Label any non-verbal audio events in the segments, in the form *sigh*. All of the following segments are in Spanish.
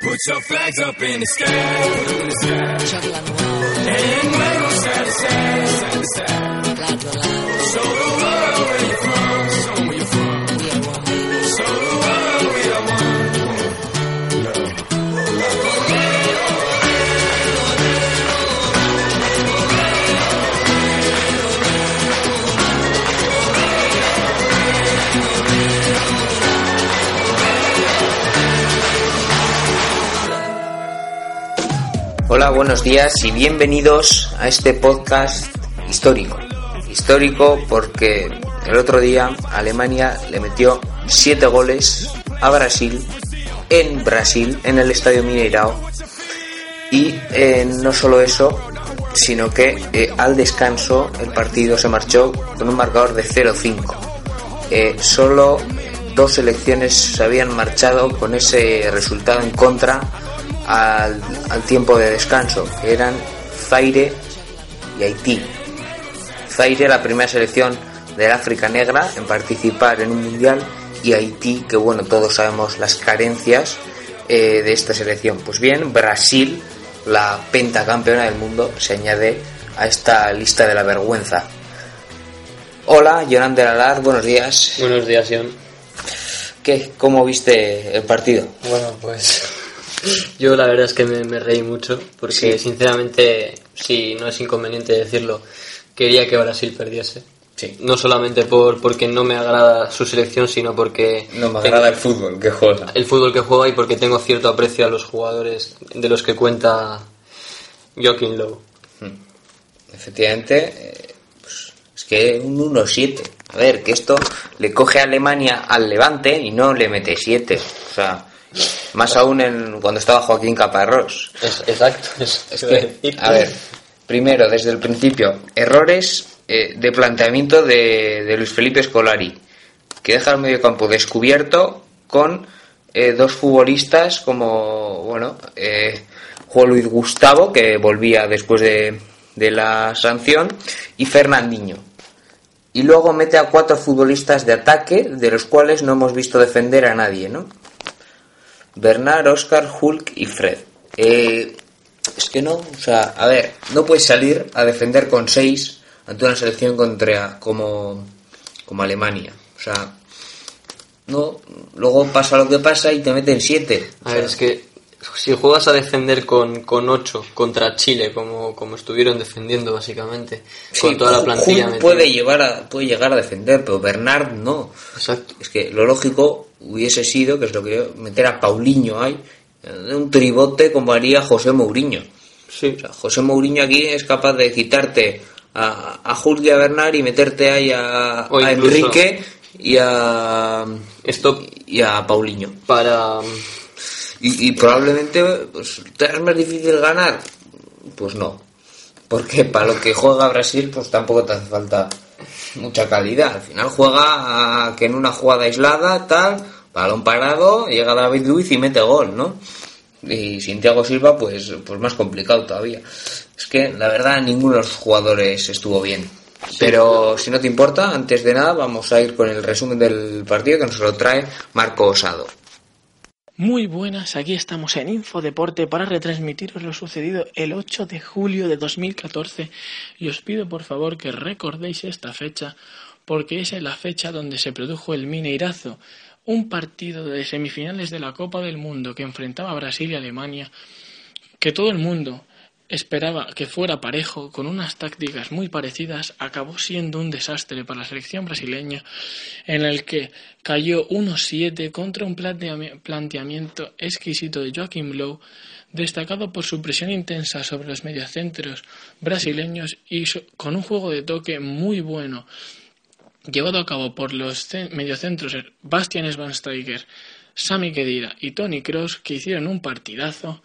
Put your flags up in the sky. And wave side to side, side to side. Show the Hola, buenos días y bienvenidos a este podcast histórico. Histórico porque el otro día Alemania le metió 7 goles a Brasil en Brasil, en el Estadio Mineirao. Y eh, no solo eso, sino que eh, al descanso el partido se marchó con un marcador de 0-5. Eh, solo dos selecciones se habían marchado con ese resultado en contra al, al tiempo de descanso, que eran Zaire y Haití. Zaire, la primera selección del África Negra en participar en un mundial, y Haití, que bueno, todos sabemos las carencias eh, de esta selección. Pues bien, Brasil, la pentacampeona del mundo, se añade a esta lista de la vergüenza. Hola, Jonan de Lalar, buenos días. Buenos días, Ion. ¿Qué? ¿Cómo viste el partido? Bueno, pues yo la verdad es que me, me reí mucho porque Sí. sinceramente, si no es inconveniente decirlo, quería que Brasil perdiese. Sí. No solamente por porque no me agrada su selección, sino porque No me agrada el fútbol que juega. el fútbol que juega y porque tengo cierto aprecio a los jugadores de los que cuenta Joaquín Lowe. Efectivamente, eh, pues, es que un 1-7. A ver, que esto le coge a Alemania al Levante y no le mete 7. O sea, más aún en, cuando estaba Joaquín Caparrós. Es, exacto. Es, Es que, a ver, primero, desde el principio, errores eh, de planteamiento de, de Luis Felipe Scolari, que deja el medio campo descubierto con eh, dos futbolistas como, bueno, eh, Juan Luis Gustavo, que volvía después de, de la sanción, y Fernandinho. Y luego mete a cuatro futbolistas de ataque, de los cuales no hemos visto defender a nadie, ¿no? Bernard, Oscar, Hulk y Fred. Eh, es que no, o sea, a ver, no puedes salir a defender con seis ante una selección contra como, como Alemania. O sea, no, luego pasa lo que pasa y te meten siete. A ver, es que si juegas a defender con, con 8 contra Chile, como, como estuvieron defendiendo básicamente, Sí, con toda la plantilla metida. puede llevar a, puede llegar a defender, pero Bernard no. Exacto. Es que lo lógico hubiese sido, que es lo que yo, meter a Paulinho ahí, de un tribote como haría José Mourinho. Sí. O sea, José Mourinho aquí es capaz de quitarte a, a a Bernard y meterte ahí a, O a incluso- Enrique y a, Esto y a Paulinho. para... Y, y probablemente pues, ¿te es más difícil ganar? Pues no. Porque para lo que juega Brasil, pues tampoco te hace falta mucha calidad. Al final juega a que en una jugada aislada, tal, balón parado, llega David Luiz y mete gol, ¿no? Y sin Thiago Silva, pues, pues más complicado todavía. Es que, la verdad, ninguno de los jugadores estuvo bien. Pero si no te importa, antes de nada vamos a ir con el resumen del partido que nos lo trae Marco Osado. Muy buenas, aquí estamos en Infodeporte para retransmitiros lo sucedido el 8 de julio de 2014 y os pido por favor que recordéis esta fecha porque es la fecha donde se produjo el Mineirazo, un partido de semifinales de la Copa del Mundo que enfrentaba a Brasil y Alemania, que todo el mundo esperaba que fuera parejo, con unas tácticas muy parecidas, acabó siendo un desastre para la selección brasileña, en el que cayó 1-7 contra un planteami- planteamiento exquisito de Joaquim Low, destacado por su presión intensa sobre los mediocentros brasileños y con un juego de toque muy bueno, llevado a cabo por los ce- mediocentros Bastian Schweinsteiger, Sami Khedira y Tony Kroos, que hicieron un partidazo,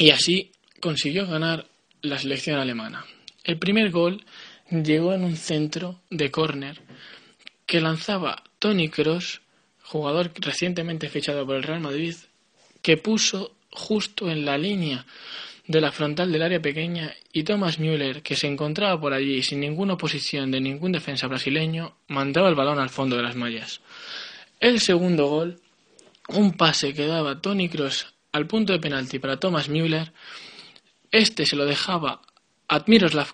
y así consiguió ganar la selección alemana. El primer gol llegó en un centro de córner que lanzaba Tony Kroos, jugador recientemente fichado por el Real Madrid, que puso justo en la línea de la frontal del área pequeña y Thomas Müller, que se encontraba por allí sin ninguna oposición de ningún defensa brasileño, mandaba el balón al fondo de las mallas. El segundo gol un pase que daba Tony Cross al punto de penalti para Thomas Müller. Este se lo dejaba a Miroslav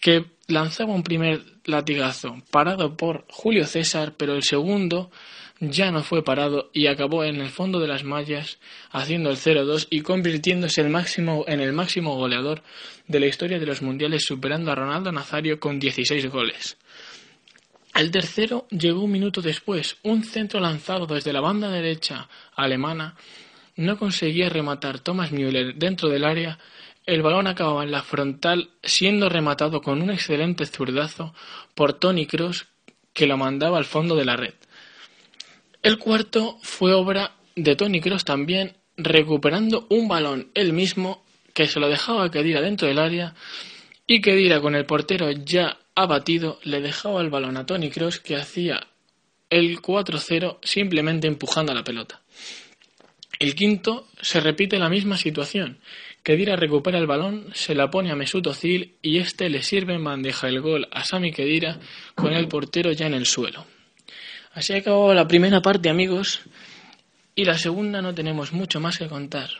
que lanzaba un primer latigazo parado por Julio César, pero el segundo ya no fue parado y acabó en el fondo de las mallas haciendo el 0-2 y convirtiéndose el máximo, en el máximo goleador de la historia de los mundiales superando a Ronaldo Nazario con 16 goles. El tercero llegó un minuto después, un centro lanzado desde la banda derecha alemana no conseguía rematar Thomas Müller dentro del área, el balón acababa en la frontal siendo rematado con un excelente zurdazo por Tony Cross que lo mandaba al fondo de la red. El cuarto fue obra de Tony Cross también, recuperando un balón él mismo que se lo dejaba Kedira dentro del área y Kedira con el portero ya abatido le dejaba el balón a Tony Cross que hacía el 4-0 simplemente empujando a la pelota. El quinto se repite la misma situación. Kedira recupera el balón, se la pone a Mesut Özil y este le sirve en bandeja el gol a Sami Kedira con el portero ya en el suelo. Así acabó la primera parte, amigos, y la segunda no tenemos mucho más que contar.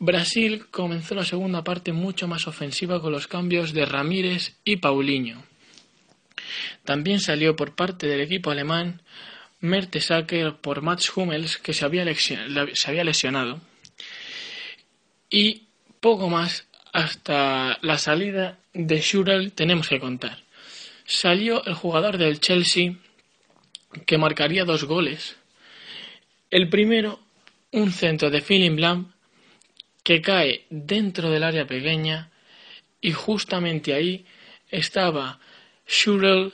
Brasil comenzó la segunda parte mucho más ofensiva con los cambios de Ramírez y Paulinho. También salió por parte del equipo alemán Mertesacker por Mats Hummels, que se había, se había lesionado. Y poco más hasta la salida de Schürrle tenemos que contar. Salió el jugador del Chelsea que marcaría dos goles. El primero, un centro de Philip Lam que cae dentro del área pequeña y justamente ahí estaba Schürrle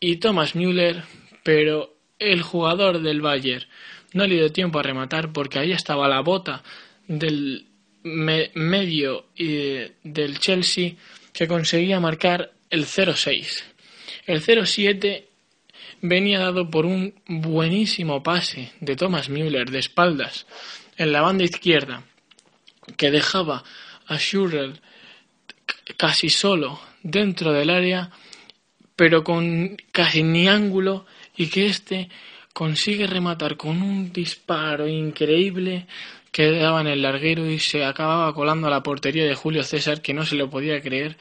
y Thomas Müller, pero el jugador del Bayern no le dio tiempo a rematar porque ahí estaba la bota del medio del Chelsea que conseguía marcar el 0-6. El 0-7 venía dado por un buenísimo pase de Thomas Müller de espaldas en la banda izquierda que dejaba a Schürrle casi solo dentro del área pero con casi ni ángulo y que éste consigue rematar con un disparo increíble que daba en el larguero y se acababa colando a la portería de Julio César que no se lo podía creer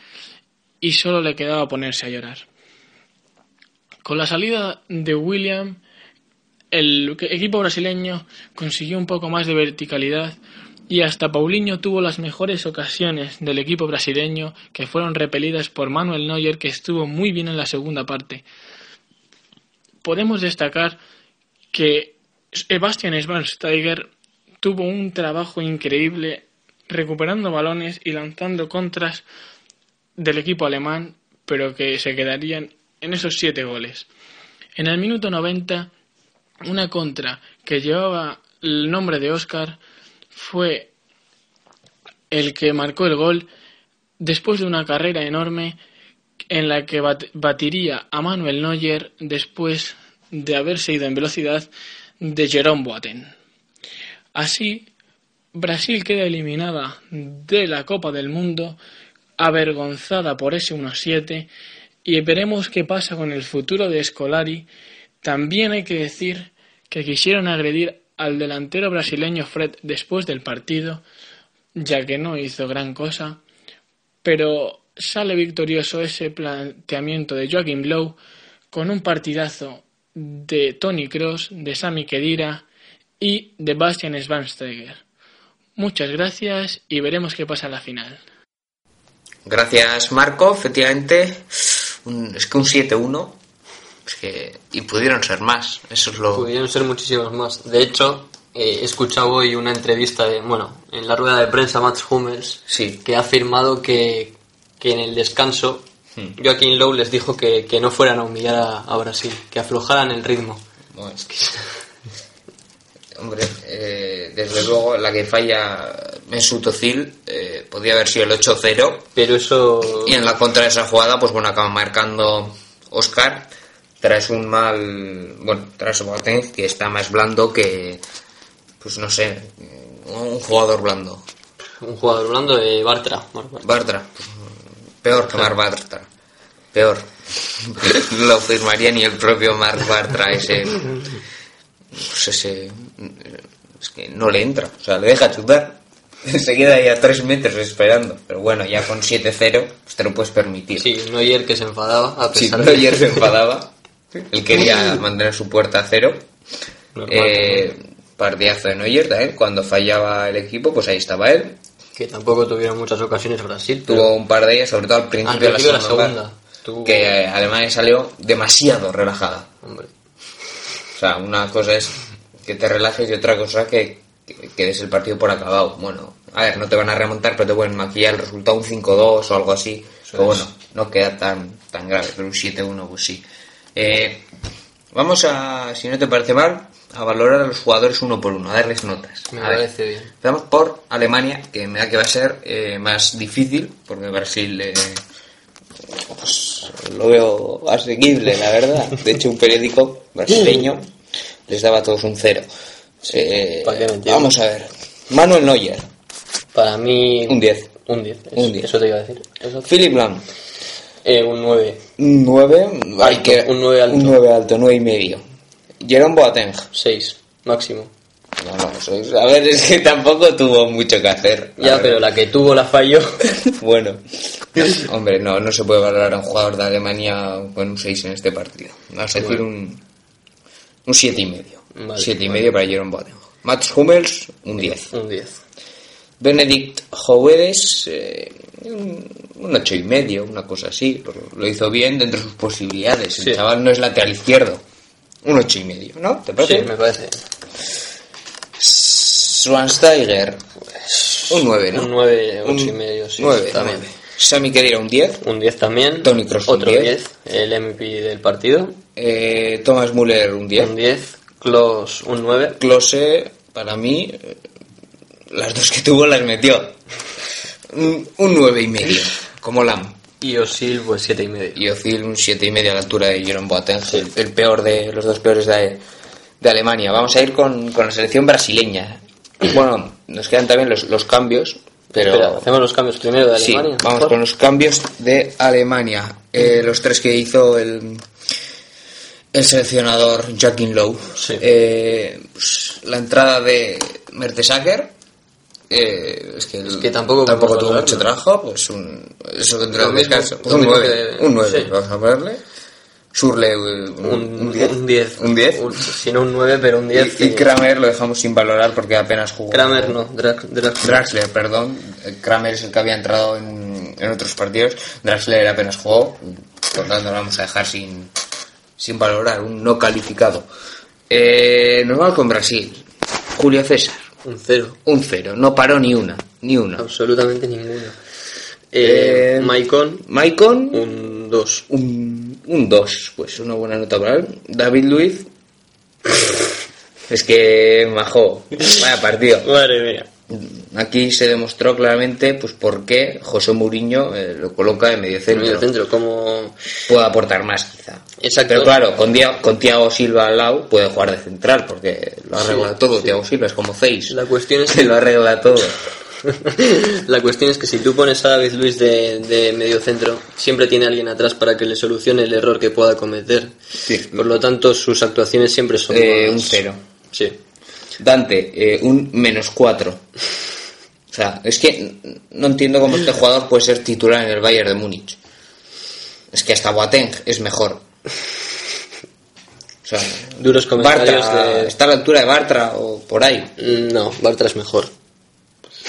y solo le quedaba ponerse a llorar. Con la salida de William, el equipo brasileño consiguió un poco más de verticalidad y hasta Paulinho tuvo las mejores ocasiones del equipo brasileño que fueron repelidas por Manuel Neuer que estuvo muy bien en la segunda parte. Podemos destacar que Sebastian Schweinsteiger tuvo un trabajo increíble recuperando balones y lanzando contras del equipo alemán, pero que se quedarían en esos siete goles. En el minuto 90, una contra que llevaba el nombre de Oscar fue el que marcó el gol después de una carrera enorme en la que batiría a Manuel Neuer después de haberse ido en velocidad de Jerome Boateng. Así, Brasil queda eliminada de la Copa del Mundo, avergonzada por ese 1-7, y veremos qué pasa con el futuro de Scolari. También hay que decir que quisieron agredir al delantero brasileño Fred después del partido, ya que no hizo gran cosa, pero sale victorioso ese planteamiento de Joaquim Lowe con un partidazo de Tony Cross, de Sami Khedira y de Bastian Schweinsteiger. Muchas gracias y veremos qué pasa en la final. Gracias Marco, efectivamente, es que un 7-1 que, y pudieron ser más, eso es lo... Pudieron ser muchísimos más. De hecho, eh, he escuchado hoy una entrevista de, bueno, en la rueda de prensa Mats Hummels, Sí. que ha afirmado que, que en el descanso. Joaquín Lowe les dijo que, que no fueran a humillar a, a Brasil, que aflojaran el ritmo. Bueno, es que- *laughs* Hombre, eh, desde luego la que falla Mesut Özil eh, podía haber sido el 8-0 Pero eso... y en la contra de esa jugada pues bueno acaba marcando Oscar tras un mal bueno tras Boateng que está más blando que pues no sé un jugador blando. Un jugador blando de Bartra. Bartra. Pues, peor que Marc Bartra peor no *laughs* lo firmaría ni el propio Marc Bartra ese pues ese, es que no le entra, o sea, le deja chutar. *laughs* Se queda ahí a 3 metros esperando. Pero bueno, ya con 7-0, pues te lo puedes permitir. Sí, Neuer que se enfadaba a pesar Neuer se enfadaba, él quería *laughs* mantener su puerta a cero. Normal, Eh, partidazo de Neuer también, cuando fallaba el equipo, pues ahí estaba él. que tampoco tuvieron muchas ocasiones Brasil. Tuvo un par de ellas, sobre todo al principio, Al principio de de la la segunda, que eh, Alemania salió demasiado relajada. Hombre, O sea, una cosa es que te relajes y otra cosa que, que, que des el partido por acabado. Bueno, a ver, no te van a remontar, pero te pueden maquillar el resultado un 5-2 o algo así. pero bueno, no queda tan, tan grave, pero un 7-1 pues sí. Eh, vamos a, si no te parece mal, a valorar a los jugadores uno por uno, a darles notas. me A ver. parece bien. Empezamos por Alemania, que me da que va a ser eh, más difícil, porque Brasil eh, pues, lo veo asequible, la verdad. De hecho, un periódico brasileño les daba a todos un cero. Eh, ¿para qué mentir? vamos a ver. Manuel Neuer, Para mí... un 10. Un 10. Un eso- 10. Eso te iba a decir. Eso- Philip Lam, Eh, un 9. un 9. hay Alto, que- un nueve alto. Un 9 alto, 9 y medio. Jerome Boateng. 6. Máximo. No, no, sois- a ver, es que tampoco tuvo mucho que hacer. Ya, verdad. pero la que tuvo la falló. *laughs* Bueno, hombre, no, no se puede valorar a un jugador de Alemania con un 6 en este partido. Vamos a decir un, un 7 y medio. Vale, 7 y medio para Jerome Boateng. Mats Hummels, un 10. un 10. Benedict Jovedes, eh, un, un 8 y medio, una cosa así. pero Lo hizo bien dentro de sus posibilidades. El Sí. chaval no es lateral izquierdo. Un 8 y medio, ¿no? ¿Te Sí, parece? me parece. Schwansteiger, un 9, ¿no? Un 9, Un 8 y medio, sí. 9, también. 9. Sami Khedira, un 10. Un 10 también. Toni Kroos, un Otro 10. 10. El MVP del partido. Eh, Thomas Müller, un 10. Un 10. Klos, un 9. Close, para mí, eh, las dos que tuvo las metió. Un, un 9 y medio, como Lam. Y Osil, pues 7 y medio. Y Ozil, un 7 y medio a la altura de Jerome Boateng, el, el peor de los dos peores de, de Alemania. Vamos a ir con, con la selección brasileña. Bueno, nos quedan también los, los cambios, pero... Espera, hacemos los cambios primero de Sí, Alemania. vamos con los cambios de Alemania. Eh, los tres que hizo el, el seleccionador Joaquín Lowe. Sí. Eh, pues, la entrada de Mertesacker. Eh, es que, tampoco tampoco tuvo mucho trabajo, pues un, eso dentro del descanso. Un mismo 9, que- un 9, sí. vamos a ponerle. Surle, eh, un, Un, un 10. un 10. Un 10. Un- Si no un 9, pero un 10. Y. Kramer lo dejamos sin valorar porque apenas jugó. Kramer no. Dra- Draxler. Draxler, perdón. Eh, Kramer es el que había entrado en, en otros partidos. Draxler apenas jugó. Por tanto, lo vamos a dejar sin, sin valorar. Un no calificado. Eh, nos vamos con Brasil. Julio César. Un 0. Un cero. No paró ni una. Ni una. Absolutamente ninguno. Eh, Eh, Maicon, Maicon. un 2. Un, un 2. Pues una buena nota para él. David Luiz. Es que majó. Vaya partido. *laughs* Madre mía. Aquí se demostró claramente pues por qué José Mourinho eh, lo coloca en medio centro. Medio centro, como. Puede aportar más quizá. Exacto. Pero claro, con, Dia- con Thiago Silva al lado puede jugar de central porque lo arregla Sí, todo. sí. Thiago Silva es como Zeis. La cuestión es *laughs* que lo arregla todo. *laughs* La cuestión es que si tú pones a David Luis de, de medio centro, siempre tiene alguien atrás para que le solucione el error que pueda cometer. Sí. Por lo tanto, sus actuaciones siempre son. Eh, más- un cero. Sí. Dante, eh, un menos 4. O sea, es que no entiendo cómo este jugador puede ser titular en el Bayern de Múnich. Es que hasta Boateng es mejor. O sea, Duros comentarios Bartra, de. ¿Está a la altura de Bartra o por ahí? No, Bartra es mejor.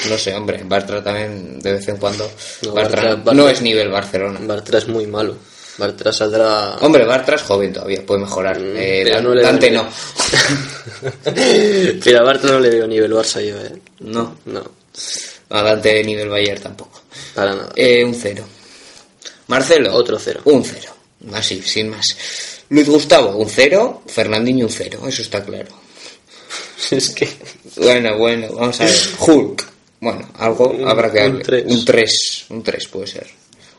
No sé, hombre, Bartra también de vez en cuando. No, Bartra, Bartra- Bartra- no es nivel Barcelona. Bartra es muy malo. Bartra saldrá. Hombre, Bartra es joven todavía, puede mejorar. Eh, Mm, pero Dan- no le Dante no. *laughs* Pero a Bartra no le veo nivel Barça yo, eh. No. No, A Dante nivel Bayern tampoco. para nada. Eh, un cero. Marcelo. Otro cero. Un cero. Así, sin más. Luis Gustavo, un cero. Fernandinho, un cero. Eso está claro. *laughs* es que. Bueno, bueno, vamos a ver. Hulk. Bueno, algo Un- habrá que un darle. tres. Un 3. Un 3 puede ser.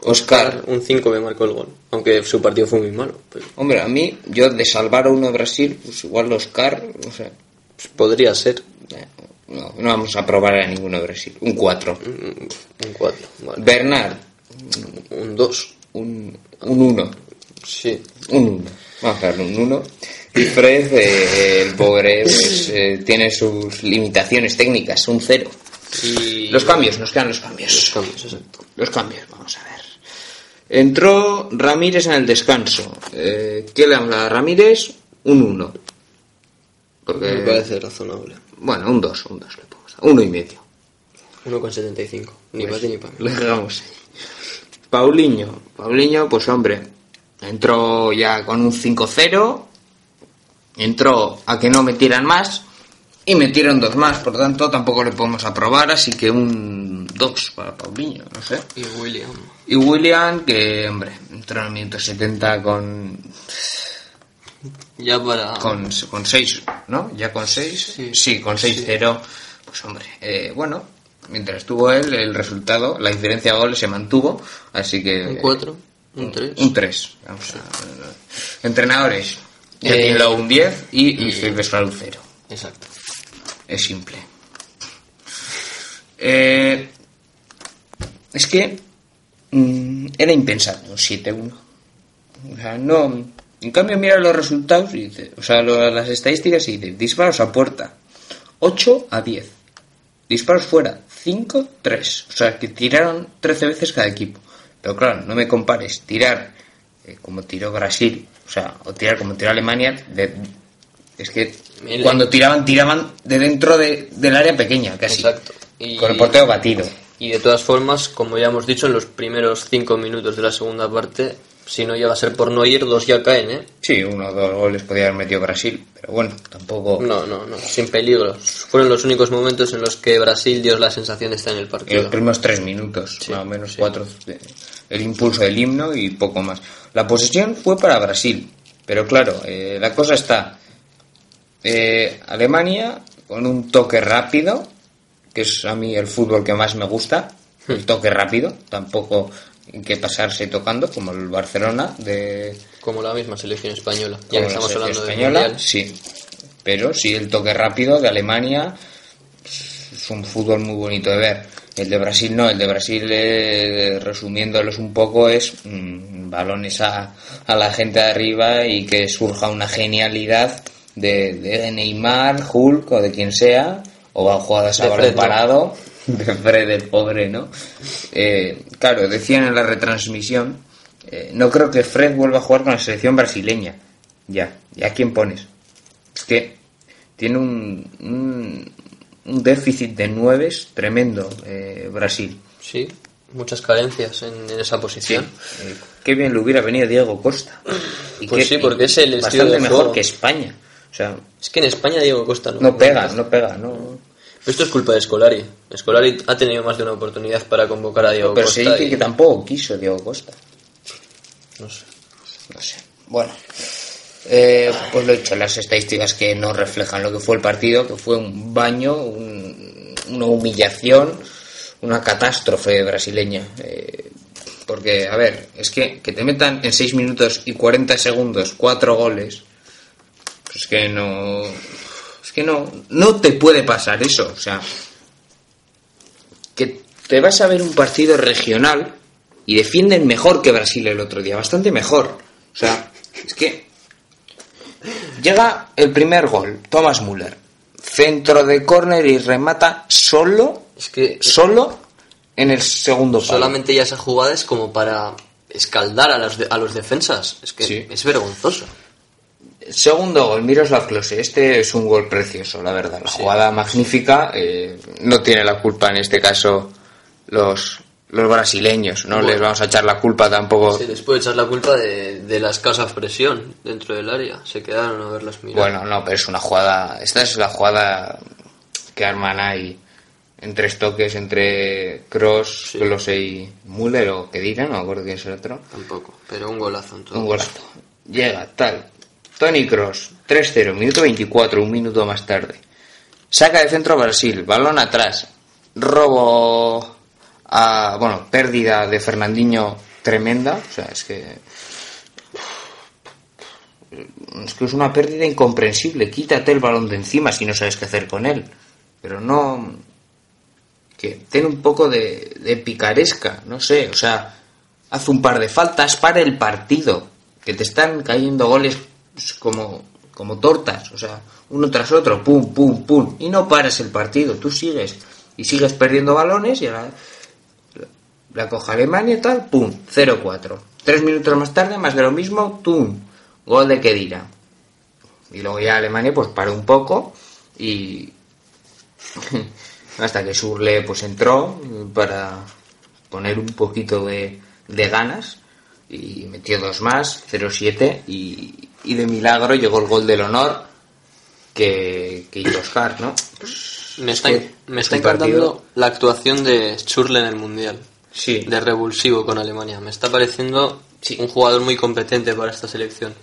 Oscar. Un 5 que marcó el gol. Aunque su partido fue muy malo. pero Hombre, a mí, yo de salvar a uno de Brasil, pues igual Oscar, o sea, pues podría ser eh, no, no vamos a probar a ninguno de Brasil. Un 4. un 4. Vale. Bernard, Un 2. un 1. Sí. Un 1. Vamos a darle un 1. Y Fred, eh, el pobre, pues, eh, tiene sus limitaciones técnicas, un cero. Y Los cambios, nos quedan los cambios. Los cambios, exacto. Los cambios, vamos a ver. Entró Ramírez en el descanso. Eh, ¿Qué le damos a Ramírez? Un 1. Porque, Me parece razonable. bueno, un 2, un 2 le ponemos. Uno y medio. 1,75. Ni para ti ni para mí. Lo dejamos ahí. Paulinho. Paulinho, pues hombre, entró ya con un 5-0. Entró a que no metieran más. Y metieron dos más, por tanto tampoco le podemos aprobar, así que un 2 para Paulinho, no sé. Y William. Y William, que hombre, entró en el minuto 70 con Ya para. con, con 6, ¿no? Ya con 6. Sí. Sí, con 6-0. Pues hombre, eh, bueno, mientras estuvo él, el resultado, la diferencia de goles se mantuvo, así que... Un 4. Un 3. Un 3. Vamos a- Entrenadores. Eh, Lowe un 10 y Felipe Solá un 0. Exacto. Es simple. Eh, es que mm, era impensable un 7-1. O sea, no. En cambio, mira los resultados y dice, o sea, lo- las estadísticas y dice, disparos a puerta, 8 a 10. Disparos fuera, 5, 3. O sea, que tiraron 13 veces cada equipo. Pero claro, no me compares tirar eh, como tiró Brasil, o sea, o tirar como tiró Alemania, de- es que El- cuando tiraban, tiraban de dentro de- del área pequeña, casi. Exacto. Y- Con el portero batido. Y de todas formas, como ya hemos dicho, en los primeros 5 minutos de la segunda parte, si no llega a ser por no ir, dos ya caen, ¿eh? Sí, uno o dos goles podía haber metido Brasil, pero bueno, tampoco. No, no, no, sin peligro. Fueron los únicos momentos en los que Brasil dio la sensación de estar en el En los partido. primeros tres minutos, Sí, más o menos sí. cuatro, el impulso del himno y poco más. La posesión fue para Brasil, pero claro, eh, la cosa está. Eh, Alemania con un toque rápido, que es a mí el fútbol que más me gusta, Hmm. el toque rápido, tampoco hay que pasarse tocando, como el Barcelona de Como la misma selección española. Ya que estamos hablando de española, mundial. sí. Pero sí, el toque rápido de Alemania es un fútbol muy bonito de ver. El de Brasil no, el de Brasil, eh, resumiéndolos un poco, es mm, balones a, a la gente de arriba y que surja una genialidad de, de Neymar, Hulk o de quien sea, o a jugadas a De balón parado, *laughs* de Fred el pobre, ¿no? Eh, claro, decían en la retransmisión, eh, no creo que Fred vuelva a jugar con la selección brasileña. Ya, ¿ya quién pones? Es que tiene un, un, un déficit de nueves tremendo eh, Brasil. Sí, muchas carencias en, en esa posición. Eh, qué bien le hubiera venido Diego Costa. Y Pues qué- sí, porque es el estilo bastante de mejor juego. que España. O sea, Es que en España Diego Costa no. no pega, no pega, no. Esto es culpa de Scolari. Scolari ha tenido más de una oportunidad para convocar a Diego Pero Costa. dice y- que tampoco quiso Diego Costa. No sé. No sé. Bueno, eh, pues lo he dicho, las estadísticas que no reflejan lo que fue el partido, que fue un baño, un- una humillación, una catástrofe brasileña. Eh, porque, a ver, es que, que te metan en 6 minutos y 40 segundos cuatro goles, es que no. Es que no, no te puede pasar eso. O sea, que te vas a ver un partido regional y defienden mejor que Brasil el otro día, bastante mejor. O sea, es que llega el primer gol, Thomas Müller, centro de córner y remata solo, Es que solo en el segundo palo. solamente ya esa jugada es como para escaldar a los, de- a los defensas. Es que Sí. es vergonzoso. Segundo gol, Miroslav Klose. Este es un gol precioso, la verdad. La jugada magnífica. eh, no tiene la culpa en este caso los, los brasileños. No Bueno. les vamos a echar la culpa tampoco. Se les puede echar la culpa de, de la escasa presión dentro del área. Se quedaron a verlas mirar. Bueno, no, pero es una jugada. Esta es la jugada que arman ahí en tres toques entre Cross, Sí. Klose y Müller, o que dirán, no me acuerdo quién es el otro. Tampoco, pero un golazo en todo. Un golazo. Llega, tal. Tony Cross, 3-0, minuto 24, un minuto más tarde. Saca de centro Brasil, balón atrás. Robo a. Bueno, pérdida de Fernandinho tremenda. O sea, es que. Es que es una pérdida incomprensible. Quítate el balón de encima si no sabes qué hacer con él. Pero no. Que ten un poco de, picaresca, no sé. O sea, haz un par de faltas para el partido. Que te están cayendo goles como, como tortas, o sea, uno tras otro, pum, pum, pum, y no paras el partido, tú sigues y sigues perdiendo balones y ahora la coja Alemania y tal, pum, 0-4. Tres minutos más tarde, más de lo mismo, tum, gol de Kedira. Y luego ya Alemania pues paró un poco y *laughs* hasta que Surle pues entró para poner un poquito de, de ganas y metió dos más, 0-7 y, y de milagro llegó el gol del honor que, que hizo Oscar, ¿no? Me Es está, que me es está encantando partido- la actuación de Schürrle en el Mundial. Sí, De revulsivo con Alemania. Me está pareciendo Sí. un jugador muy competente para esta selección.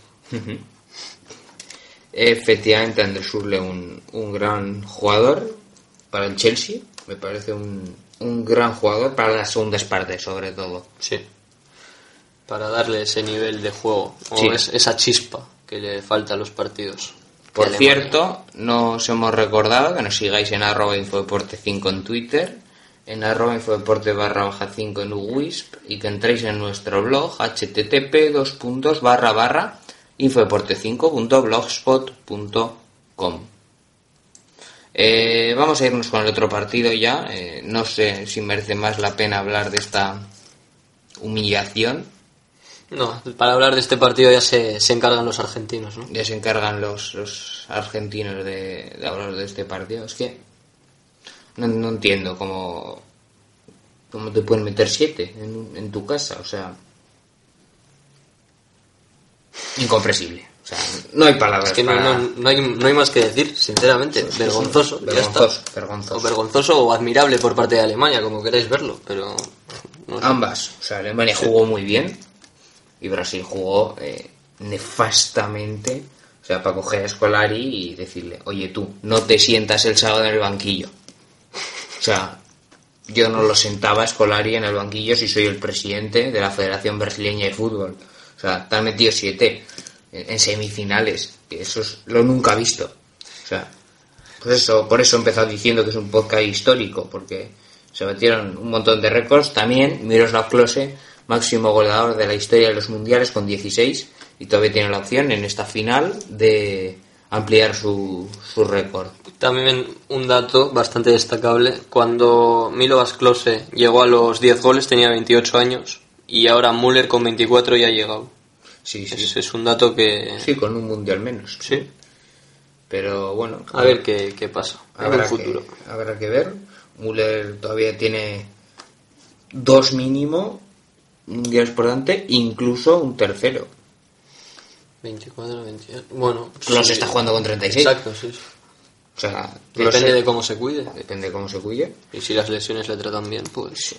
efectivamente Andrés Surle un, un gran jugador para el Chelsea, me parece un, un gran jugador para las segundas partes sobre todo. Sí. Para darle ese nivel de juego. O Sí. es- esa chispa que le falta a los partidos. Por cierto, nos hemos recordado que nos sigáis en arroba infodeporte 5 en Twitter, en arroba infodeporte barra baja 5 en UWISP y que entréis en nuestro blog http dos puntos barra barra infodeporte 5.blogspot.com eh, Vamos a irnos con el otro partido ya. eh, no sé si merece más la pena hablar de esta humillación. No, para hablar de este partido ya se, se encargan los argentinos, ¿no? ya se encargan los, los argentinos de, de hablar de este partido. Es que no, no entiendo cómo, cómo te pueden meter siete en, en tu casa. O sea, incomprensible. O sea, no hay palabras Es que no, para... no, no hay, no hay más que decir, sinceramente. Vergonzoso, vergonzoso, vergonzoso. O vergonzoso o admirable por parte de Alemania, como queráis verlo, pero... Ambas. O sea, Alemania jugó muy bien y Brasil jugó eh, nefastamente. O sea, para coger a Scolari y decirle, oye tú, no te sientas el sábado en el banquillo. O sea, yo no lo sentaba a en el banquillo si soy el presidente de la Federación Brasileña de Fútbol. O sea, te han metido siete en, semifinales. Eso es lo nunca visto. O sea, pues eso, por eso he empezado diciendo que es un podcast histórico, porque se metieron un montón de récords. También Miroslav Klose, máximo goleador de la historia de los mundiales con 16, y todavía tiene la opción en esta final de ampliar su, su récord. También un dato bastante destacable, cuando Milo Klose llegó a los 10 goles tenía 28 años y ahora Müller con 24 ya ha llegado. Sí, sí. Es, es un dato que... Sí, con un mundial menos. Sí. Pero bueno, A ver qué, qué pasa en habrá, el futuro. Que, habrá que ver. Müller todavía tiene dos mínimo mundiales por delante, incluso un tercero. 24, 28... Bueno... Sí. está jugando con 36. Exacto, sí. sí. O sea, Depende de cómo se cuide. depende de cómo se cuide. Y si las lesiones le tratan bien, pues...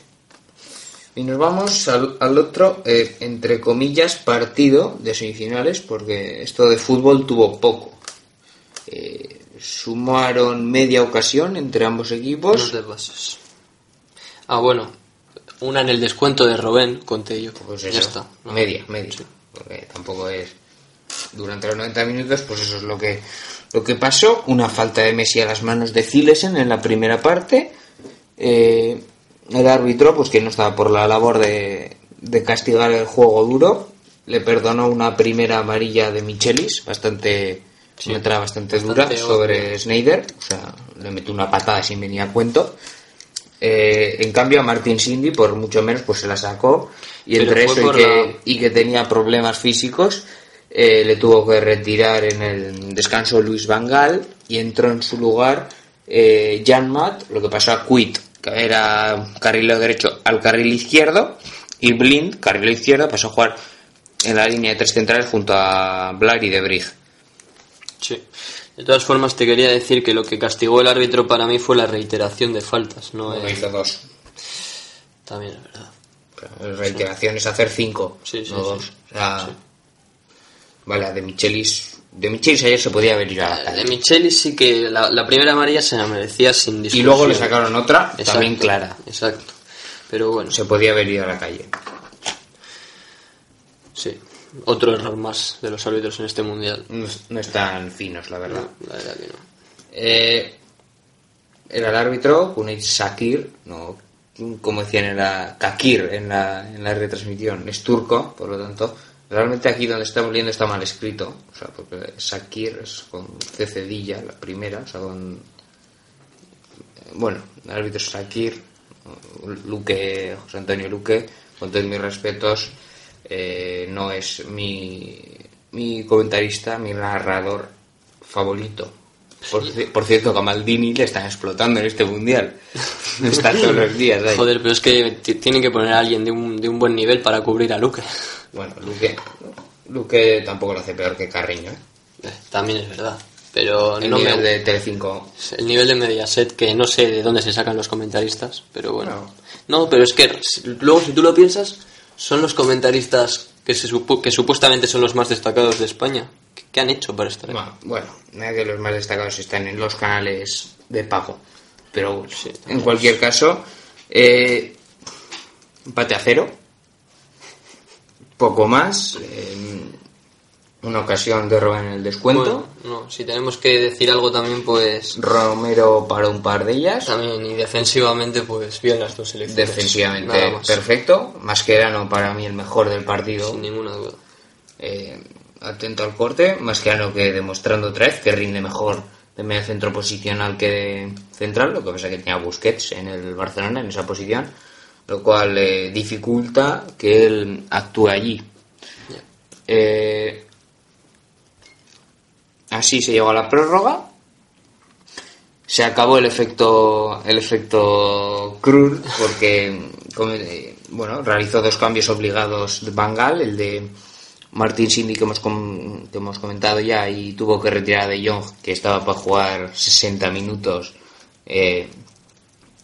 Y nos vamos al, al otro, eh, entre comillas, partido de semifinales, porque esto de fútbol tuvo poco. Eh, sumaron media ocasión entre ambos No equipos. te pases. Ah, bueno. Una en el descuento de Robén, conté yo. Pues ya eso, está. ¿no? media, media. Porque tampoco es. Durante los 90 minutos, pues eso es lo que, lo que pasó. Una falta de Messi a las manos de Zilesen en la primera parte. Eh, el árbitro, pues que no estaba por la labor de, de castigar el juego duro, le perdonó una primera amarilla de Michelis, bastante. Sí. una entrada bastante, Bastante dura sobre. Snyder. O sea, le metió una patada sin venir a cuento. Eh, en cambio a Martin Cindy por mucho menos pues se la sacó y Pero entre eso y que, la- y que tenía problemas físicos eh, le tuvo que retirar en el descanso Luis Vangal y entró en su lugar eh, Jan Matt lo que pasó a Quit que era carrilero derecho al carril izquierdo y Blind carrilero izquierdo pasó a jugar en la línea de tres centrales junto a Blair y De Brig Sí. De todas formas, te quería decir que lo que castigó el árbitro para mí fue la reiteración de faltas. No Bueno, hizo dos También es verdad. Pero reiteración es hacer cinco, Sí, sí, no dos. O sea. Vale, de Michelis. De Michelis ayer se podía haber ido a la De calle. Micheli sí que la, la primera amarilla se la merecía sin Y discusión. luego le sacaron otra, Exacto, también clara. Exacto. Pero bueno, Se podía haber ido a la calle. sí. Otro error más de los árbitros en este mundial. No, no están finos, la verdad. La verdad que no. Eh, era el árbitro, Kunit Sakir, no, como decían, era Kakir en la, en la retransmisión, es turco, por lo tanto, Realmente aquí donde estamos leyendo está mal escrito. O sea, porque Shakir es con C cedilla, la primera, o sea, con... Bueno, el árbitro es Shakir, Luque, José Antonio Luque, con todos mis respetos, eh, no es mi, mi comentarista, mi narrador favorito. Por, ci- por cierto, que a Maldini le están explotando en este mundial. *laughs* Está todos los días ahí. Joder, pero es que tienen que poner a alguien de un, de un buen nivel para cubrir a Luque. Bueno, Luque, Luque tampoco lo hace peor que Carriño. ¿eh? Eh, También es verdad. Pero El no nivel me... de Telecinco. El nivel de Mediaset, que no sé de dónde se sacan los comentaristas, pero bueno. No. No, pero es que luego si tú lo piensas, son los comentaristas que, se supu- que supuestamente son los más destacados de España. ¿Qué, qué han hecho para estar aquí? Bueno, bueno, nada que los más destacados están en los canales de pago. Pero bueno, en cualquier caso, eh, empate a cero. Poco más. eh, una ocasión de robar en el descuento. Bueno, no, si tenemos que decir algo también, pues Romero para un par de ellas. también y defensivamente, pues bien las dos selecciones. Defensivamente Nada más, perfecto. Mascherano para mí el mejor del partido. sin ninguna duda. Eh, atento al corte. Mascherano que demostrando otra vez que rinde mejor de medio centro posicional que de central. Lo que pasa es que tenía Busquets en el Barcelona en esa posición. Lo cual eh, dificulta que él actúe allí. Eh, así se llegó a la prórroga. Se acabó el efecto el efecto Krul porque bueno realizó dos cambios obligados de Bangal, el de Martín Cindy que hemos com- que hemos comentado ya y tuvo que retirar a De Jong que estaba para jugar 60 minutos eh,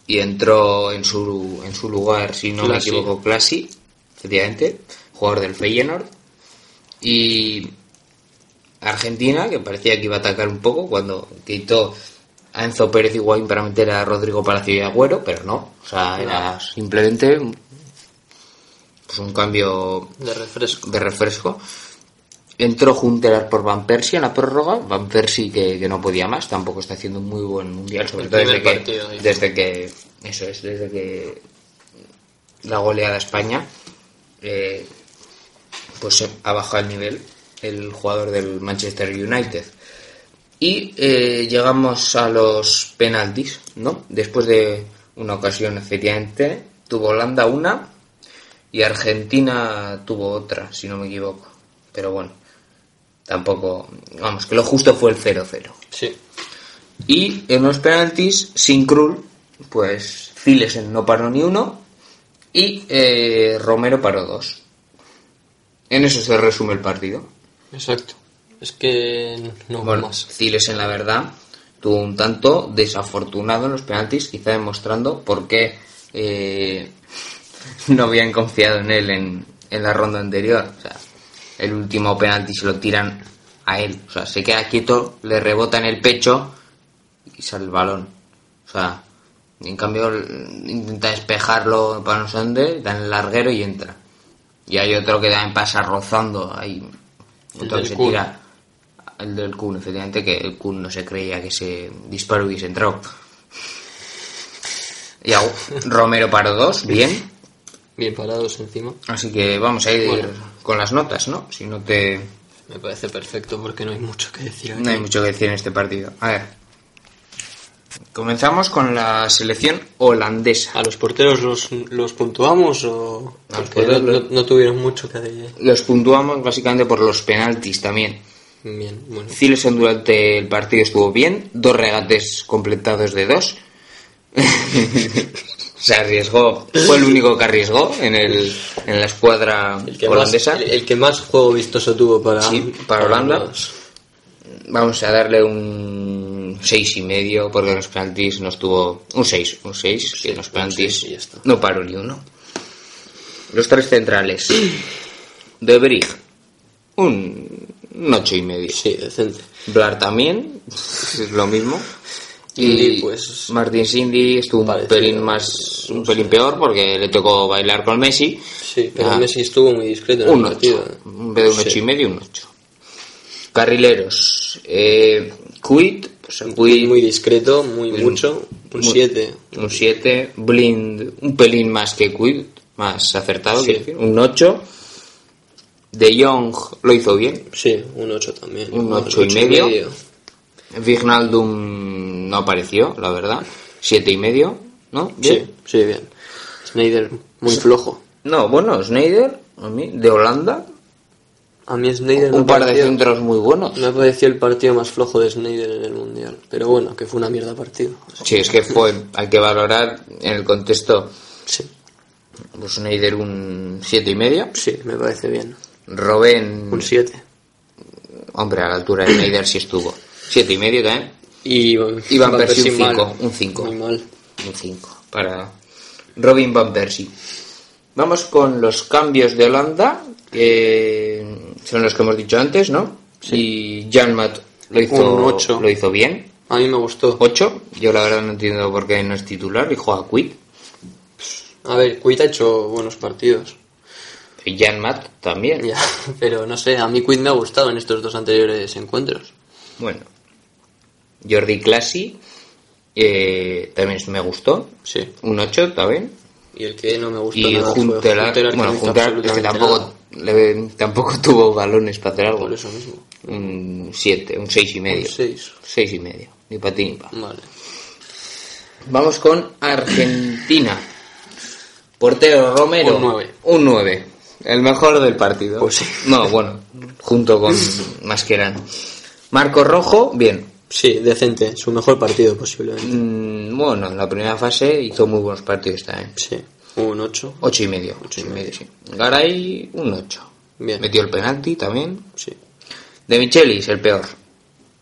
y entró en su en su lugar si no Classy. me equivoco Classy, efectivamente, jugador del Feyenoord y Argentina, que parecía que iba a atacar un poco cuando quitó a Enzo Pérez y para meter a Rodrigo Palacio y Agüero, pero no. O sea, era simplemente pues, un cambio De refresco. de refresco. Entró Juntelar por Van Persie en la prórroga. Van Persie que, que no podía más, tampoco está haciendo un muy buen mundial, sobre El todo desde que, desde que, eso es, desde que la goleada a España, eh, pues ha bajado el nivel el jugador del Manchester United. Y eh, llegamos a los penaltis, ¿no? Después de una ocasión, efectivamente, tuvo Holanda una y Argentina tuvo otra, si no me equivoco. Pero bueno, tampoco, vamos, que lo justo fue el 0-0. Sí. Y en los penaltis, sin Krul, pues Zilesen no paró ni uno y eh, Romero paró dos. En eso se resume el partido. Exacto. Es que no Bueno, más. Zilesen, la verdad, tuvo un tanto desafortunado en los penaltis, quizá demostrando por qué eh, *laughs* no habían confiado en él en, en la ronda anterior. O sea, el último penalti se lo tiran a él. O sea, se queda quieto, le rebota en el pecho y sale el balón. O sea, en cambio intenta despejarlo para no sé dónde, da en el larguero y entra. Y hay otro que también pasa rozando ahí. El Otro que del tira. El del Kun, efectivamente, que el Kun no se creía que ese disparo hubiese entrado. Y a- Romero paró dos, *laughs* bien. Bien parados encima. Así que vamos a ir Bueno. con las notas, ¿no? Si no te. Me parece perfecto porque no hay mucho que decir aquí. No hay mucho que decir en este partido. A ver. Comenzamos con la selección holandesa. ¿A los porteros los, los puntuamos o...? Porteros no- no tuvieron mucho que decir. Los puntuamos básicamente por los penaltis también. Bien, bueno. Durante el partido estuvo bien, dos regates completados de dos. *laughs* Se arriesgó, fue el único que arriesgó en, el, en la escuadra El que, más, holandesa. el, el que más juego vistoso tuvo para... Sí, para Holanda. los- Vamos a darle un seis y medio porque en los penaltis no estuvo un 6, un 6, que en los un penaltis no paró ni uno. Los tres centrales. *clears throat* De Brig, un, un ocho y medio. Sí, decente. Blar también, *laughs* es lo mismo. Y pues, Martín Cindy estuvo un pelín más, un pelín peor porque le tocó bailar con Messi. Sí, pero Ah, Messi estuvo muy discreto en un el 8. partido. En vez de un Sí. 8 y medio, un 8. Carrileros. Eh, Kuit, pues el Kuit, Muy discreto, muy Muy- mucho. Un muy- 7. un 7. Blind, un pelín más que Kuit, más acertado, Sí. decir, un 8. De Jong lo hizo bien. Sí, un 8 también. Un Bueno, ocho y ocho medio. Vignaldum no apareció, la verdad. Siete y medio, ¿no? Sí, Bien. sí, bien. Snyder, muy flojo. No, bueno, Snyder, a mí, de Holanda, A mí Snyder me un par de centros muy buenos. Me pareció el partido más flojo de Snyder en el Mundial. Pero bueno, que fue una mierda partido. Sí, es que fue, hay que valorar en el contexto, Sí, pues Snyder un siete y medio, sí, me parece bien. Robén, Un 7. hombre, a la altura de Snyder sí estuvo. Siete y medio también, Y Y Van Persie un mal. 5, un 5. Muy mal. un 5 para Robin Van Persie. Vamos con los cambios de Holanda, que son los que hemos dicho antes, ¿no? Y Jan Matt lo hizo, Un lo hizo bien. A mí me gustó. 8. Yo la verdad no entiendo por qué no es titular y juega Quid. A ver, Quid ha hecho buenos partidos. Y Jan Matt también. Ya, *laughs* pero no sé, a mí Quid me ha gustado en estos dos anteriores encuentros. Bueno. Jordi Clasi eh, también me gustó. Sí. Un 8 también. Y el que no me gustó Y nada fue Juntelar, bueno, Juntelar es que absolutamente tampoco, nada. Le- tampoco *laughs* tuvo balones para hacer algo. Por eso mismo. Un 7, un 6 y medio. Un seis. 6 y medio. Ni para ti ni pa. Vale. Vamos con Argentina. Portero Romero. Un nueve. Un 9. El mejor del partido. Pues sí. No, bueno, junto con *laughs* Mascherano. Marco Rojo, bien. Sí, decente. Su mejor partido posiblemente. Mm, bueno, en la primera fase hizo muy buenos partidos también. Sí. Un 8. 8 y medio. 8 y medio, sí. Garay, un 8. Bien. Metió el penalti también. Sí. De Michelis, el peor.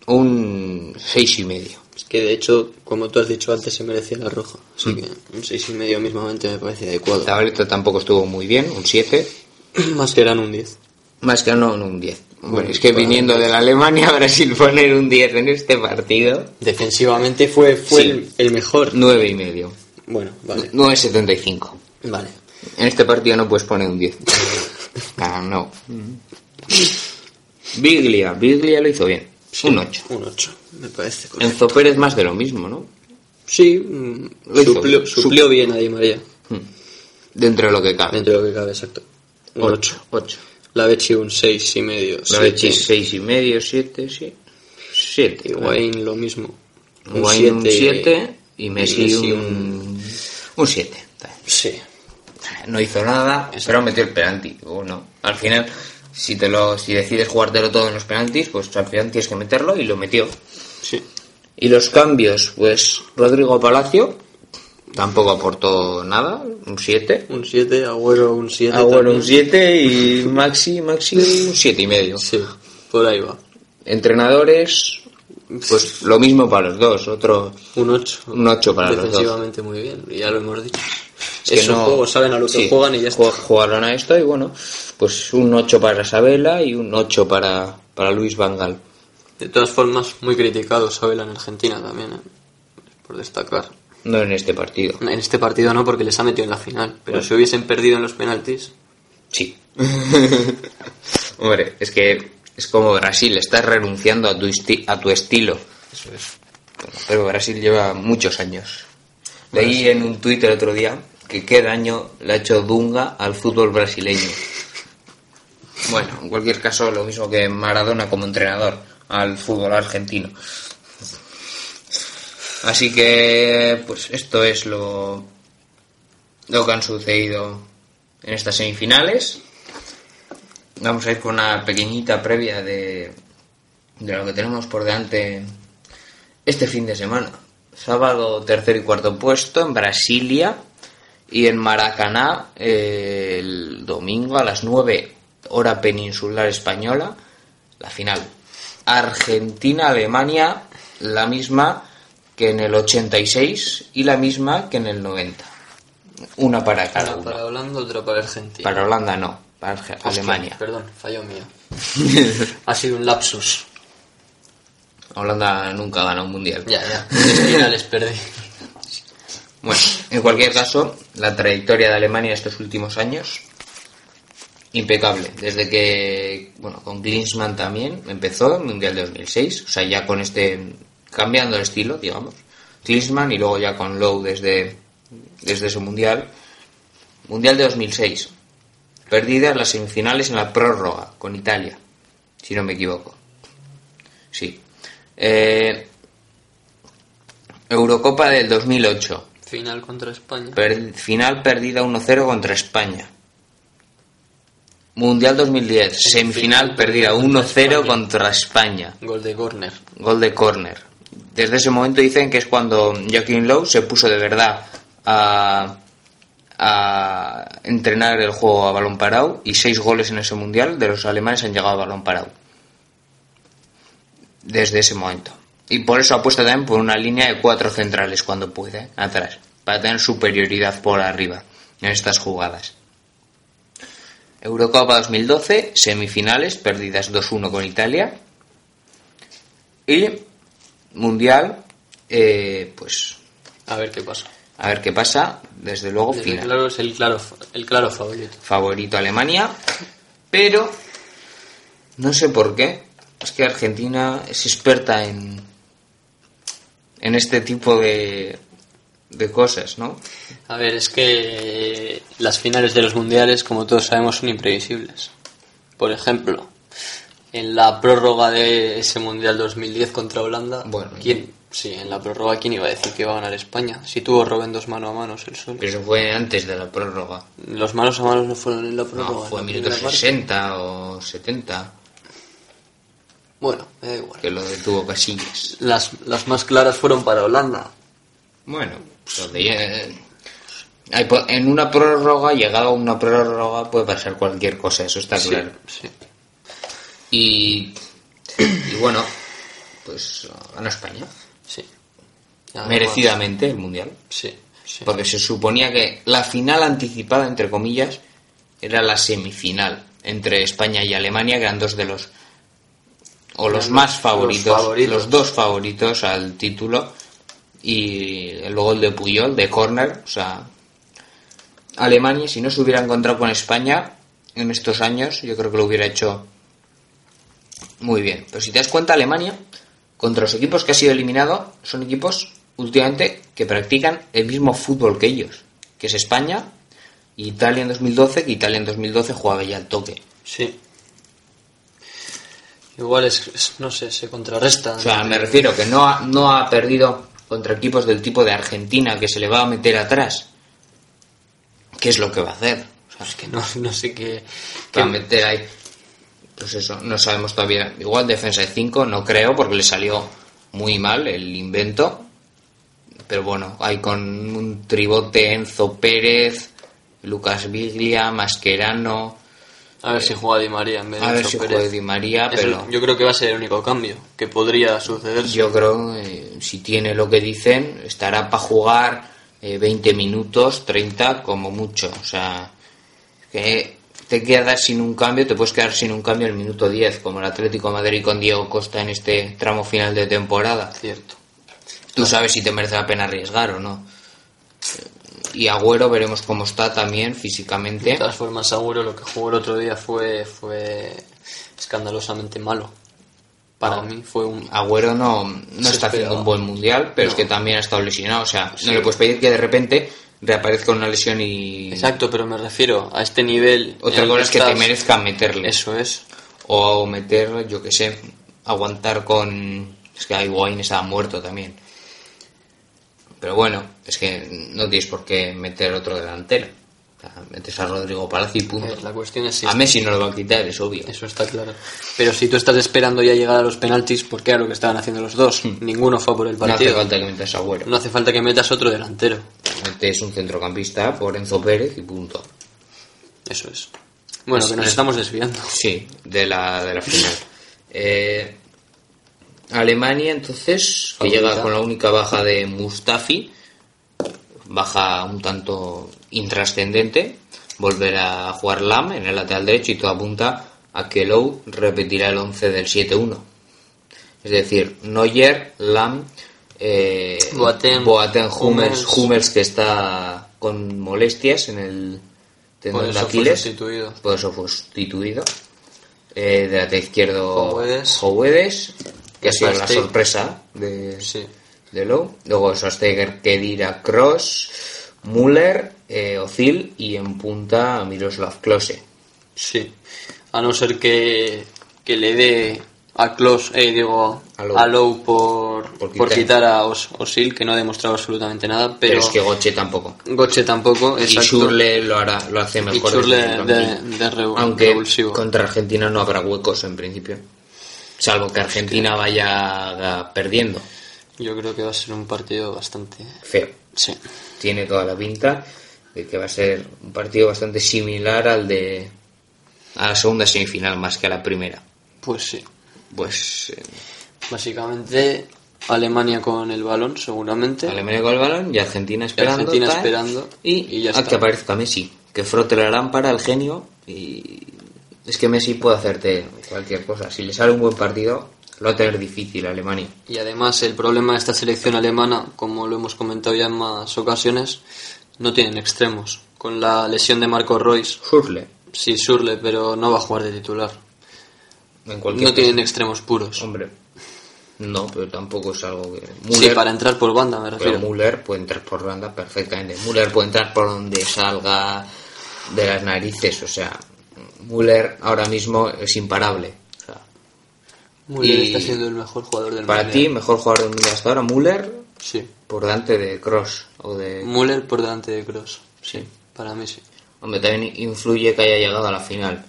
Un 6 y medio. Es que de hecho, como tú has dicho antes, se merecía la roja. Así que un seis y medio mismamente me parece adecuado. Tableta tampoco estuvo muy bien, un 7. *clears throat* Más que eran un 10. Más que no, un 10. Bueno, Bueno, es que para- viniendo de la Alemania, Brasil poner un 10 en este partido, Defensivamente fue, fue Sí. el, el mejor. 9 y medio. Bueno, vale. 9,75. Vale. En este partido no puedes poner un 10. *laughs* Ah, no. Biglia, Biglia lo hizo bien. Un 8. Un 8, me parece. correcto. Enzo Pérez más de lo mismo, ¿no? Sí, Lo hizo suplió, bien. suplió bien a Di María. Dentro de lo que cabe. Dentro de lo que cabe, exacto. Un 8. 8. La Bechi un 6 y medio. La Bechi 6 y medio, 7, sí. 7. Y Wayne lo mismo. Wayne un siete 7 y Messi, Messi un un 7. Sí. No hizo nada, pero metió el penalti. Bueno, al final, si te lo, si decides jugártelo todo en los penaltis, pues al final tienes que meterlo y lo metió. Sí. Y los cambios, pues Rodrigo Palacio tampoco aportó nada, un 7. Un 7, Agüero un 7. Agüero un 7 y Maxi, Maxi un *laughs* 7 y medio. Sí, por ahí va. Entrenadores, pues lo mismo para los dos, otro Un 8. un 8 para los dos. Defensivamente muy bien, ya lo hemos dicho. Es que Esos no- juegos saben a lo que sí, juegan y ya está. Jugaron a esto y bueno, pues un 8 para Sabela y un 8 para, para Luis Vangal. De todas formas, muy criticado Sabela en Argentina también, ¿eh? por destacar. No en este partido. En este partido no, porque les ha metido en la final. Pero si hubiesen perdido en los penaltis, Sí. *laughs* Hombre, es que es como Brasil, estás renunciando a tu, esti- a tu estilo. eso es. Pero Brasil lleva muchos años. Leí en un tuit el otro día que qué daño le ha hecho Dunga al fútbol brasileño. Bueno, en cualquier caso, lo mismo que Maradona como entrenador al fútbol argentino. Así que, pues esto es lo, lo que han sucedido en estas semifinales. Vamos a ir con una pequeñita previa de, de lo que tenemos por delante este fin de semana. Sábado tercer y cuarto puesto en Brasilia y en Maracaná eh, el domingo a las 9 hora peninsular española la final. Argentina-Alemania la misma que en el 86 y la misma que en el 90. Una para cada Una una. para Holanda, otra para Argentina. Para Holanda no, para Arge- Hostia, Alemania. Perdón, fallo mío. *laughs* ha sido un lapsus. Holanda nunca gana un mundial. Ya, ya. Tres finales perdí. Bueno, en cualquier caso, la trayectoria de Alemania estos últimos años, impecable. Desde que, bueno, con Klinsmann también empezó el Mundial de 2006, o sea, ya con este, cambiando el estilo, digamos. Klinsmann y luego ya con Lowe desde, desde ese Mundial. Mundial de 2006. perdidas las semifinales en la prórroga con Italia, si no me equivoco. Sí. Eh, Eurocopa del 2008. Final contra España. Per- final perdida 1-0 contra España. Mundial 2010. Semifinal perdida 1-0 contra España. Gol de córner. Gol de córner. Desde ese momento dicen que es cuando Joaquín Lowe se puso de verdad a, a entrenar el juego a balón parado y seis goles en ese mundial de los alemanes han llegado a balón parado. Desde ese momento. Y por eso apuesta también por una línea de cuatro centrales cuando puede, atrás, para tener superioridad por arriba en estas jugadas. Eurocopa 2012, semifinales, perdidas 2-1 con Italia. Y Mundial, eh, pues A ver qué pasa. a ver qué pasa. Desde luego, Desde final. claro es el claro, el claro favorito. Favorito Alemania, pero no sé por qué. Es que Argentina es experta en, en este tipo de, de cosas, ¿no? A ver, es que las finales de los mundiales, como todos sabemos, son imprevisibles. Por ejemplo, en la prórroga de ese mundial 2010 contra Holanda, Bueno, ¿quién? Sí, en la prórroga, ¿quién iba a decir que iba a ganar España? Si tuvo Robben dos mano a manos el solo. Pero eso fue antes de la prórroga. Los manos a manos no fueron en la prórroga. No, fue en minutos primera parte. 60 o 70 Bueno, me da igual. que lo detuvo Casillas. Las, las más claras fueron para Holanda. Bueno, pues donde hay po- en una prórroga, llegado a una prórroga, puede pasar cualquier cosa, eso está claro. sí. Y, y bueno, pues gana España. sí. Además, Merecidamente el mundial. Sí, sí. Porque se suponía que la final anticipada, entre comillas, era la semifinal entre España y Alemania, que eran dos de los. O los más favoritos, los favoritos. los dos favoritos al título. Y el gol de Puyol, de córner, o sea. Alemania, si no se hubiera encontrado con España en estos años, yo creo que lo hubiera hecho muy bien. Pero si te das cuenta, Alemania, contra los equipos que ha sido eliminado, son equipos últimamente que practican el mismo fútbol que ellos, que es España Italia en 2012, que Italia en 2012 jugaba ya al toque. Sí. Igual es, es- no sé, se contrarresta. O sea, me refiero que no ha, no ha perdido contra equipos del tipo de Argentina, que se le va a meter atrás. ¿Qué es lo que va a hacer? O sea, Es que no, no sé qué. va a meter ahí. Pues eso, no sabemos todavía. Igual defensa de 5, no creo, porque le salió muy mal el invento. Pero bueno, hay con un tribote Enzo Pérez, Lucas Viglia, Mascherano. A ver si juega Di María en vez de A ver si Pérez. juega Di María, pero yo creo que va a ser el único cambio que podría suceder. yo creo, eh, si tiene lo que dicen, estará para jugar eh, 20 minutos, 30 como mucho. O sea, que te quedas sin un cambio, te puedes quedar sin un cambio el minuto 10, como el Atlético de Madrid con Diego Costa en este tramo final de temporada. Cierto. Tú sabes si te merece la pena arriesgar o no. Y Agüero veremos cómo está también De físicamente. todas formas, seguro lo que jugó el otro día fue, fue escandalosamente malo. Para Ah. mí fue un... Agüero no, no está haciendo un buen mundial, pero es No. que también ha estado lesionado. O sea, Sí. no le puedes pedir que de repente reaparezca una lesión y. Exacto, pero me refiero a este nivel... Otra cosa es que te merezca meterle. Eso es. O meter, yo que sé, aguantar con. Es que Higuaín estaba muerto también. Pero bueno, es que no tienes por qué meter otro delantero. O sea, metes a Rodrigo Palacio y punto. Eh, La cuestión es si... A Messi no lo va a quitar, es obvio. Eso está claro. Pero si tú estás esperando ya llegar a los penaltis, porque era lo que estaban haciendo los dos. Ninguno fue por el Hmm. No hace partido. falta que metas a Agüero. No hace falta que metas otro delantero. Metes un centrocampista por Enzo Pérez y punto. Eso es. Bueno, que nos estamos desviando. Sí, de la, de la final. *laughs* Eh, Alemania, entonces, que llega con la única baja de Mustafi, baja un tanto intrascendente, volverá a jugar Lam en el lateral derecho y todo apunta a que Lowe repetirá el 11 del 7-1. Es decir, Neuer, Lam, eh, Boateng, Boateng. Hummels que está con molestias en el tendón Por de Aquiles sustituido. por eso fue sustituido. Eh, de lateral izquierdo, Jovedes. Que ha sido la sorpresa de, Sí. de Lowe. Luego Schwarzenegger, Kedira, Cross, Müller, eh, Ozil y en punta Miroslav Klose. Sí. A no ser que, que le dé a Klos, eh, digo, A Lowe. a Lowe por, Por por quitar. a Os- Osil, que no ha demostrado absolutamente nada, pero, Pero, es que Goche tampoco. Goche tampoco, Y. Schurle lo hará, lo hace mejor. El de- de Aunque revulsivo. contra Argentina no habrá huecos en principio. Salvo que Argentina vaya perdiendo. Yo creo que va a ser un partido bastante... Feo. Sí. Tiene toda la pinta de que va a ser un partido bastante similar al de a la segunda semifinal más que a la primera. Pues sí. Pues eh, Básicamente Alemania con el balón, seguramente. Alemania con el balón y Argentina esperando. Argentina tal, esperando, Y, y ya a está. que aparezca Messi. Que frote la lámpara, el genio. Y es que Messi puede hacerte cualquier cosa. Si le sale un buen partido, lo va a tener difícil Alemania. Y además el problema de esta selección alemana, como lo hemos comentado ya en más ocasiones, no tienen extremos. Con la lesión de Marco Royce, Schürrle, sí, Surle, pero no va a jugar de titular. en cualquier No tienen extremos puros. Hombre, no, pero tampoco es algo que. Sí, para entrar por banda me Pero refiero. Müller puede entrar por banda perfectamente. Müller puede entrar por donde salga de las narices. O sea, Müller ahora mismo es imparable. O sea, Müller está siendo el mejor jugador del para ti, mejor jugador del mundo hasta ahora, Müller Sí. por delante de Cross o de. Müller por delante de Kroos. Sí, para mí sí. Hombre, también influye que haya llegado a la final.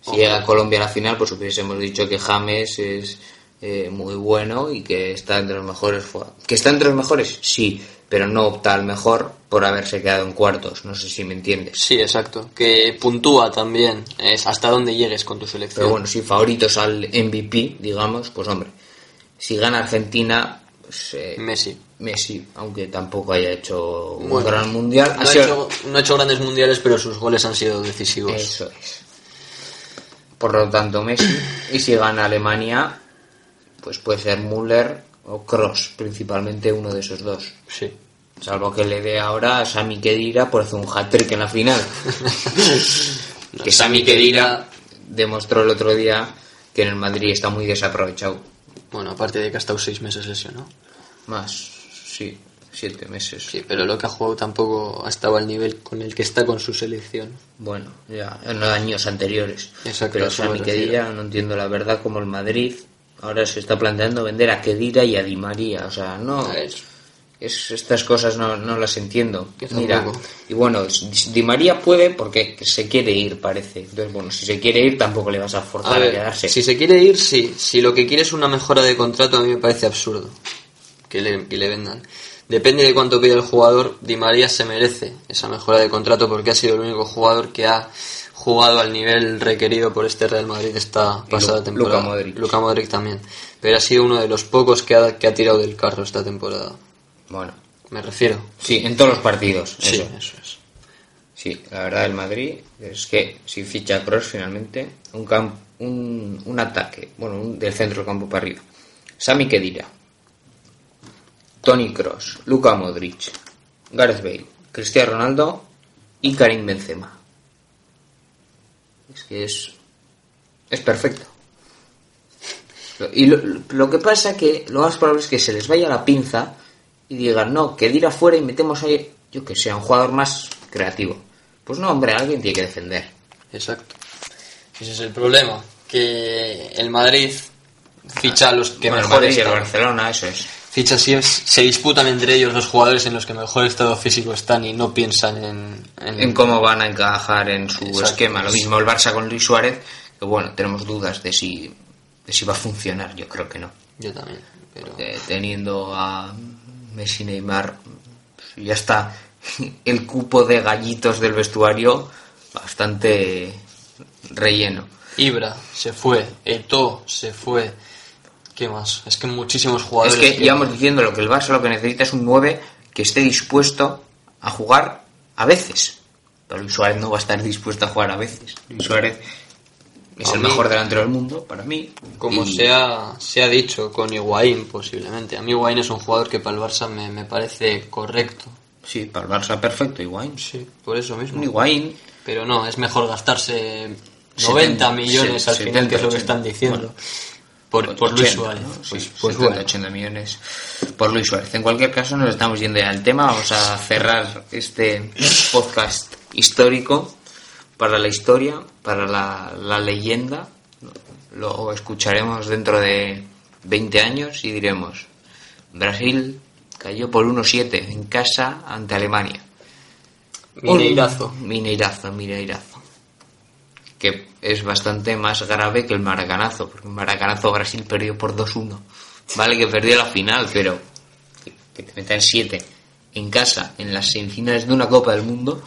Si Hombre. llega Colombia a la final, pues hubiésemos dicho que James es eh, muy bueno y que está entre los mejores. ¿Que está entre los mejores? Sí, pero no opta al mejor por haberse quedado en cuartos. No sé si me entiendes. Sí, exacto. Que puntúa también. Es hasta dónde llegues con tu selección. Pero bueno, si favoritos al MVP, digamos, pues hombre, si gana Argentina, pues, eh, Messi. Messi, aunque tampoco haya hecho un Bueno, gran mundial, No ha ha, sido- hecho, no ha hecho grandes mundiales, pero sus goles han sido decisivos. Eso es. Por lo tanto, Messi. Y si gana Alemania, pues puede ser Müller o Cross, principalmente uno de esos dos. Sí. Salvo que le dé ahora a Sami Khedira por hacer un hat-trick en la final. No, *laughs* que Sami Khedira demostró el otro día que en el Madrid está muy desaprovechado. Bueno, aparte de que ha estado seis meses lesionado. Más, sí, siete meses. Sí, pero lo que ha jugado tampoco ha estado al nivel con el que está con su selección. Bueno, ya en los años anteriores. Exacto, Pero Sami. Khedira, no entiendo la verdad, como el Madrid ahora se está planteando vender a Khedira y a Di María. O sea, no. Es, estas cosas no, no las entiendo. Mira, y bueno, Di María puede porque se quiere ir, parece. Entonces, bueno, si se quiere ir, tampoco le vas a forzar A quedarse. si se quiere ir, sí. Si lo que quiere es una mejora de contrato, a mí me parece absurdo que le, que le vendan. Depende de cuánto pide el jugador, Di María se merece esa mejora de contrato porque ha sido el único jugador que ha jugado al nivel requerido por este Real Madrid esta pasada Lu- temporada. Luka Modric. Modric también. Pero ha sido uno de los pocos que ha, que ha tirado del carro esta temporada. Bueno, Me refiero. sí, en todos los partidos. Sí, eso. eso es. Sí, la verdad del Madrid es que si ficha Cross finalmente, un, cam- un, un ataque, bueno, un- del centro del campo para arriba. Sami Khedira, Tony Cross, Luka Modric, Gareth Bale, Cristiano Ronaldo y Karim Benzema. Es que es, es perfecto. Y lo, lo que pasa que lo más probable es que se les vaya la pinza y digan, no, que ir afuera y metemos ahí, yo que sea, un jugador más creativo. Pues no, hombre, alguien tiene que defender. Exacto. Ese es el problema. Que el Madrid ficha a los que Bueno, el mejor Madrid y el. Barcelona, eso es. Ficha si es- se disputan entre ellos los jugadores en los que mejor estado físico están y no piensan en, en- En cómo van a encajar en su Exacto. esquema. Lo mismo el Barça con Luis Suárez, que bueno, tenemos dudas de si, de si va a funcionar. Yo creo que no. Yo también. Pero teniendo a Messi Neymar, pues ya está *laughs* el cupo de gallitos del vestuario bastante relleno. Ibra se fue, Eto se fue. ¿Qué más? Es que muchísimos Es jugadores. que íbamos diciendo lo que el Barça lo que necesita es un 9 que esté dispuesto a jugar a veces. Pero Luis Suárez no va a estar dispuesto a jugar a veces. Luis Suárez es A el mí- mejor delantero del mundo para mí. Como Y- se, ha, se ha dicho con Higuaín posiblemente. A mí Higuaín es un jugador que para el Barça me, me parece correcto. Sí, para el Barça perfecto, Higuaín. Sí, por eso mismo. Un Higuaín Pero no, es mejor gastarse 70, 90 millones al final, 70, que es lo que 80. están diciendo. Bueno. Por, por Luis 80, Suárez. ¿no? Pues, Sí, pues 70, bueno. 80 millones por Luis Suárez. En cualquier caso, nos estamos yendo ya al tema. Vamos a cerrar este podcast histórico para la historia, para la, la leyenda. Lo escucharemos dentro de 20 años y diremos, Brasil cayó por 1-7 en casa ante Alemania. Mineirazo. Mineirazo, Mineirazo. Que es bastante más grave que el Maracanazo, porque el Maracanazo Brasil perdió por 2-1. Vale que perdió la final, pero que, te metan 7 en casa, en las semifinales de una Copa del Mundo,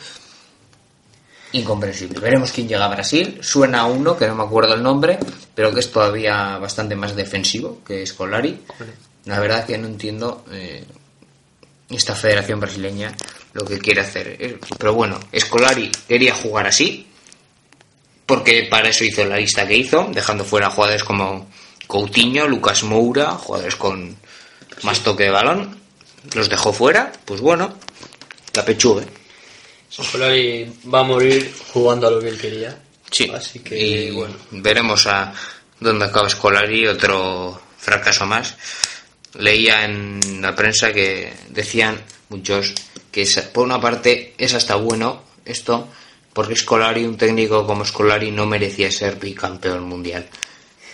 incomprensible. Veremos quién llega a Brasil. Suena a uno, que no me acuerdo el nombre, pero que es todavía bastante más defensivo que Scolari. La verdad que no entiendo eh, esta federación brasileña lo que quiere hacer. Eh, Pero bueno, Scolari quería jugar así, porque para eso hizo la lista que hizo, dejando fuera jugadores como Coutinho, Lucas Moura, jugadores con más toque de balón. Los dejó fuera, pues bueno, la pechugue. Solari va a morir jugando a lo que él quería. Sí, Así que, y bueno. veremos a dónde acaba Scolari, otro fracaso más. Leía en la prensa que decían muchos que por una parte es hasta bueno esto, porque Scolari, un técnico como Scolari, no merecía ser bicampeón mundial.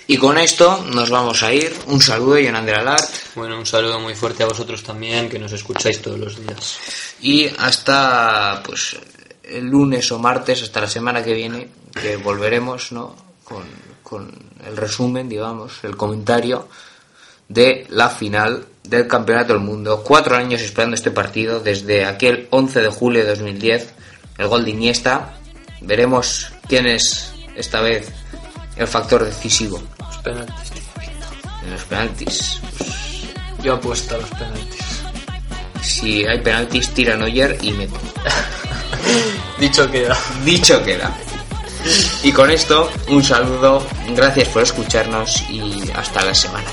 Y con esto nos vamos a ir. Un saludo, Alart, Bueno, un saludo muy fuerte a vosotros también, que nos escucháis todos los días. y hasta pues el lunes o martes, hasta la semana que viene, que volveremos ¿no? con, con el resumen, digamos, el comentario de la final del Campeonato del Mundo. Cuatro años esperando este partido, desde aquel 11 de julio de 2010, el gol de Iniesta. Veremos quién es esta vez el factor decisivo Los penaltis. en los penaltis. Yo apuesto a los penaltis. Si hay penaltis, tira Neuer y mete. *laughs* Dicho queda. Dicho queda. Y con esto, un saludo, gracias por escucharnos y hasta la semana.